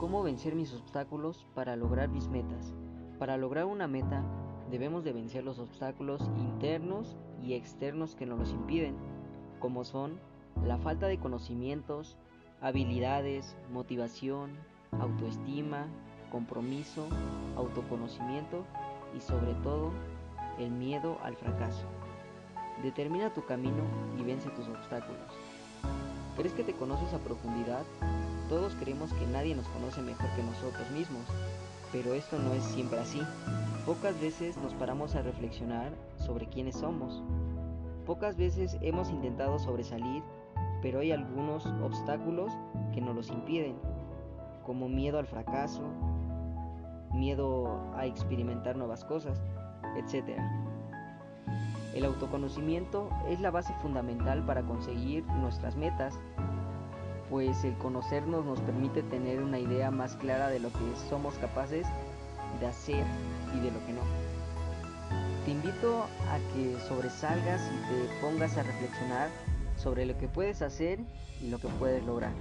¿Cómo vencer mis obstáculos para lograr mis metas? Para lograr una meta debemos de vencer los obstáculos internos y externos que nos los impiden, como son la falta de conocimientos, habilidades, motivación, autoestima, compromiso, autoconocimiento y sobre todo el miedo al fracaso. Determina tu camino y vence tus obstáculos. ¿Crees que te conoces a profundidad? Todos creemos que nadie nos conoce mejor que nosotros mismos, pero esto no es siempre así. Pocas veces nos paramos a reflexionar sobre quiénes somos. Pocas veces hemos intentado sobresalir, pero hay algunos obstáculos que nos los impiden, como miedo al fracaso, miedo a experimentar nuevas cosas, etc. El autoconocimiento es la base fundamental para conseguir nuestras metas, pues el conocernos nos permite tener una idea más clara de lo que somos capaces de hacer y de lo que no. Te invito a que sobresalgas y te pongas a reflexionar sobre lo que puedes hacer y lo que puedes lograr.